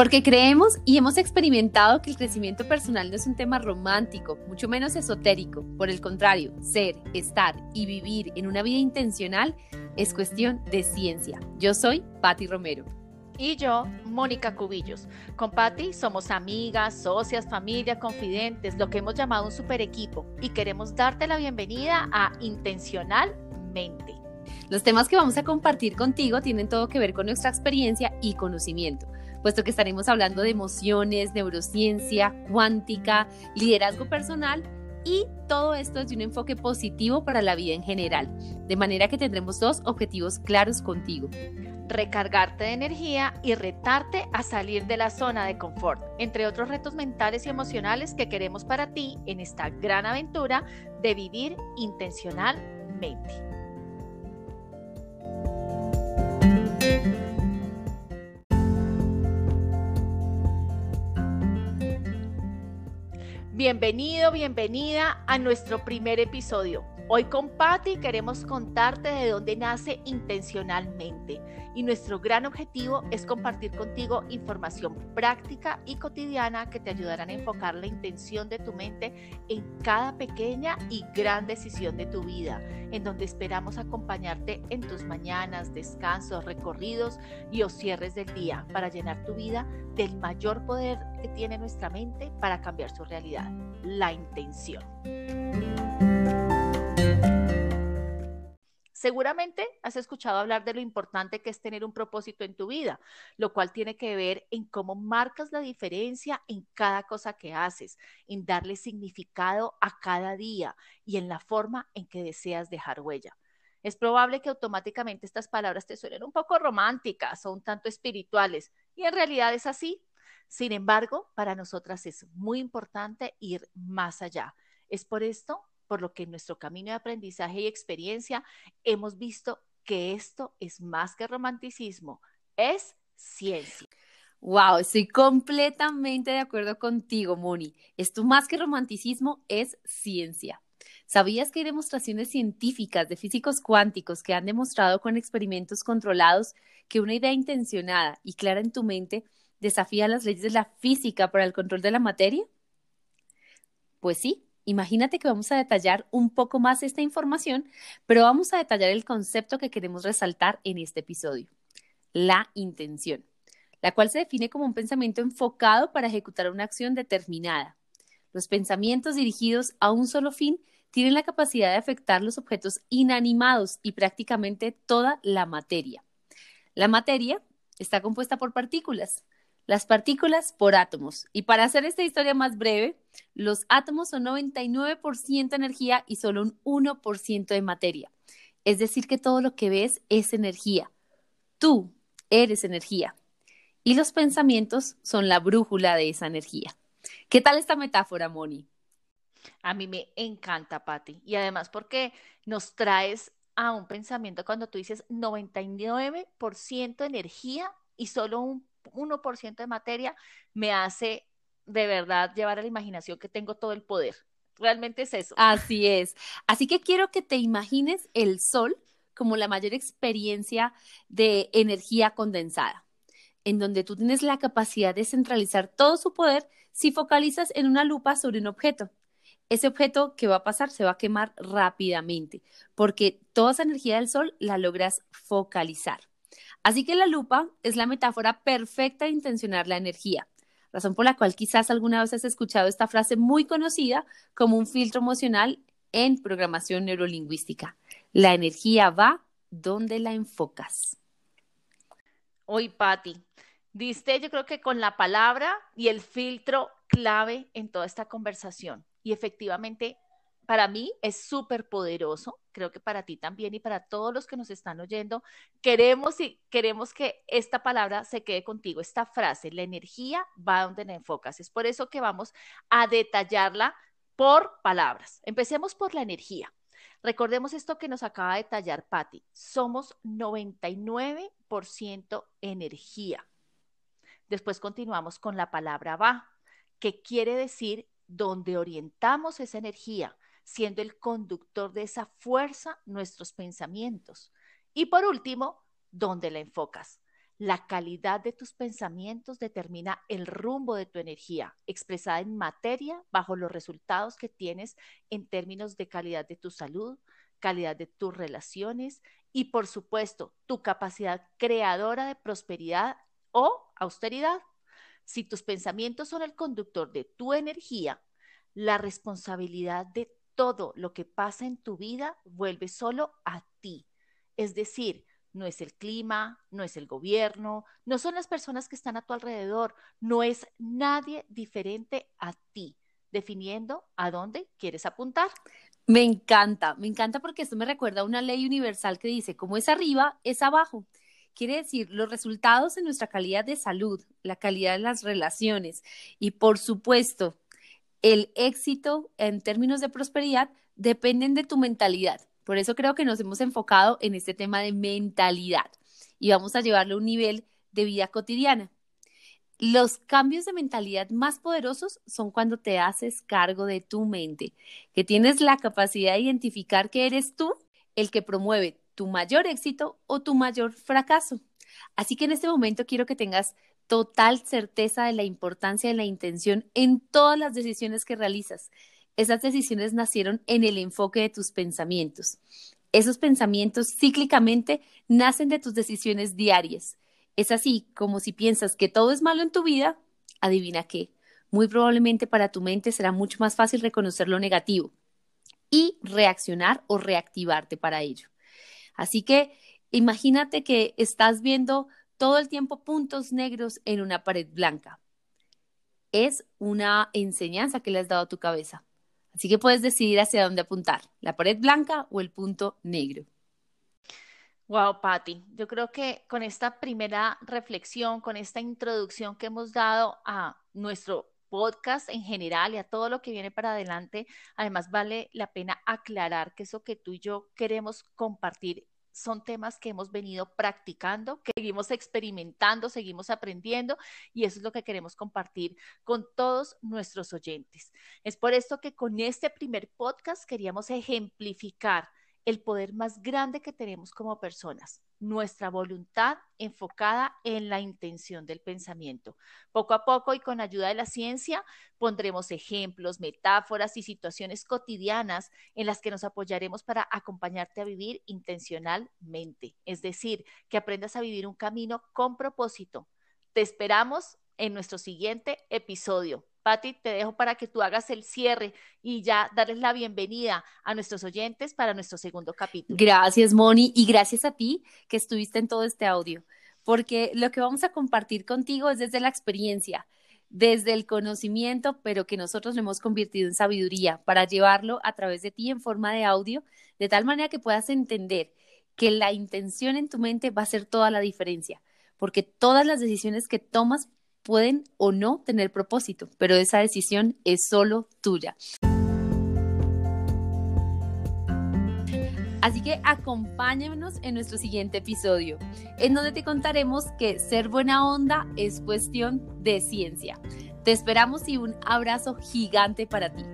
Porque creemos y hemos experimentado que el crecimiento personal no es un tema romántico, mucho menos esotérico. Por el contrario, ser, estar y vivir en una vida intencional es cuestión de ciencia. Yo soy Patti Romero. Y yo, Mónica Cubillos. Con Patti somos amigas, socias, familia, confidentes, lo que hemos llamado un super equipo. Y queremos darte la bienvenida a Intencionalmente. Los temas que vamos a compartir contigo tienen todo que ver con nuestra experiencia y conocimiento puesto que estaremos hablando de emociones, neurociencia, cuántica, liderazgo personal y todo esto desde un enfoque positivo para la vida en general, de manera que tendremos dos objetivos claros contigo. Recargarte de energía y retarte a salir de la zona de confort, entre otros retos mentales y emocionales que queremos para ti en esta gran aventura de vivir intencionalmente. Bienvenido, bienvenida a nuestro primer episodio. Hoy con Patti queremos contarte de dónde nace intencionalmente y nuestro gran objetivo es compartir contigo información práctica y cotidiana que te ayudarán a enfocar la intención de tu mente en cada pequeña y gran decisión de tu vida, en donde esperamos acompañarte en tus mañanas, descansos, recorridos y o cierres del día para llenar tu vida del mayor poder que tiene nuestra mente para cambiar su realidad, la intención. Seguramente has escuchado hablar de lo importante que es tener un propósito en tu vida, lo cual tiene que ver en cómo marcas la diferencia en cada cosa que haces, en darle significado a cada día y en la forma en que deseas dejar huella. Es probable que automáticamente estas palabras te suenen un poco románticas o un tanto espirituales, y en realidad es así. Sin embargo, para nosotras es muy importante ir más allá. Es por esto por lo que en nuestro camino de aprendizaje y experiencia hemos visto que esto es más que romanticismo, es ciencia. Wow, estoy completamente de acuerdo contigo, Moni. Esto más que romanticismo es ciencia. ¿Sabías que hay demostraciones científicas de físicos cuánticos que han demostrado con experimentos controlados que una idea intencionada y clara en tu mente desafía las leyes de la física para el control de la materia? Pues sí, Imagínate que vamos a detallar un poco más esta información, pero vamos a detallar el concepto que queremos resaltar en este episodio, la intención, la cual se define como un pensamiento enfocado para ejecutar una acción determinada. Los pensamientos dirigidos a un solo fin tienen la capacidad de afectar los objetos inanimados y prácticamente toda la materia. La materia está compuesta por partículas, las partículas por átomos. Y para hacer esta historia más breve, los átomos son 99% energía y solo un 1% de materia. Es decir, que todo lo que ves es energía. Tú eres energía. Y los pensamientos son la brújula de esa energía. ¿Qué tal esta metáfora, Moni? A mí me encanta, Patti. Y además porque nos traes a un pensamiento cuando tú dices 99% energía y solo un 1% de materia, me hace de verdad llevar a la imaginación que tengo todo el poder. Realmente es eso. Así es. Así que quiero que te imagines el sol como la mayor experiencia de energía condensada, en donde tú tienes la capacidad de centralizar todo su poder si focalizas en una lupa sobre un objeto. Ese objeto que va a pasar se va a quemar rápidamente, porque toda esa energía del sol la logras focalizar. Así que la lupa es la metáfora perfecta de intencionar la energía, razón por la cual quizás alguna vez has escuchado esta frase muy conocida como un filtro emocional en programación neurolingüística. La energía va donde la enfocas. Hoy, Patti, diste yo creo que con la palabra y el filtro clave en toda esta conversación. Y efectivamente para mí es súper poderoso, creo que para ti también y para todos los que nos están oyendo, queremos y queremos que esta palabra se quede contigo, esta frase, la energía va donde la enfocas. Es por eso que vamos a detallarla por palabras. Empecemos por la energía. Recordemos esto que nos acaba de detallar Patti. Somos 99% energía. Después continuamos con la palabra va, que quiere decir donde orientamos esa energía, siendo el conductor de esa fuerza nuestros pensamientos. Y por último, ¿dónde la enfocas? La calidad de tus pensamientos determina el rumbo de tu energía, expresada en materia bajo los resultados que tienes en términos de calidad de tu salud, calidad de tus relaciones y, por supuesto, tu capacidad creadora de prosperidad o austeridad. Si tus pensamientos son el conductor de tu energía, la responsabilidad de todo lo que pasa en tu vida vuelve solo a ti. Es decir, no es el clima, no es el gobierno, no son las personas que están a tu alrededor, no es nadie diferente a ti, definiendo a dónde quieres apuntar. Me encanta, me encanta porque esto me recuerda a una ley universal que dice, como es arriba, es abajo. Quiere decir, los resultados en nuestra calidad de salud, la calidad de las relaciones y, por supuesto, el éxito en términos de prosperidad dependen de tu mentalidad. Por eso creo que nos hemos enfocado en este tema de mentalidad y vamos a llevarlo a un nivel de vida cotidiana. Los cambios de mentalidad más poderosos son cuando te haces cargo de tu mente, que tienes la capacidad de identificar que eres tú el que promueve tu mayor éxito o tu mayor fracaso. Así que en este momento quiero que tengas total certeza de la importancia de la intención en todas las decisiones que realizas. Esas decisiones nacieron en el enfoque de tus pensamientos. Esos pensamientos cíclicamente nacen de tus decisiones diarias. Es así como si piensas que todo es malo en tu vida, adivina qué. Muy probablemente para tu mente será mucho más fácil reconocer lo negativo y reaccionar o reactivarte para ello. Así que imagínate que estás viendo todo el tiempo puntos negros en una pared blanca. Es una enseñanza que le has dado a tu cabeza. Así que puedes decidir hacia dónde apuntar, la pared blanca o el punto negro. Wow, Patti, yo creo que con esta primera reflexión, con esta introducción que hemos dado a nuestro podcast en general y a todo lo que viene para adelante, además vale la pena aclarar que eso que tú y yo queremos compartir son temas que hemos venido practicando, que seguimos experimentando, seguimos aprendiendo y eso es lo que queremos compartir con todos nuestros oyentes. Es por esto que con este primer podcast queríamos ejemplificar el poder más grande que tenemos como personas, nuestra voluntad enfocada en la intención del pensamiento. Poco a poco y con ayuda de la ciencia pondremos ejemplos, metáforas y situaciones cotidianas en las que nos apoyaremos para acompañarte a vivir intencionalmente, es decir, que aprendas a vivir un camino con propósito. Te esperamos en nuestro siguiente episodio. Patti, te dejo para que tú hagas el cierre y ya darles la bienvenida a nuestros oyentes para nuestro segundo capítulo. Gracias, Moni, y gracias a ti que estuviste en todo este audio, porque lo que vamos a compartir contigo es desde la experiencia, desde el conocimiento, pero que nosotros lo hemos convertido en sabiduría para llevarlo a través de ti en forma de audio, de tal manera que puedas entender que la intención en tu mente va a ser toda la diferencia, porque todas las decisiones que tomas pueden o no tener propósito, pero esa decisión es solo tuya. Así que acompáñanos en nuestro siguiente episodio, en donde te contaremos que ser buena onda es cuestión de ciencia. Te esperamos y un abrazo gigante para ti.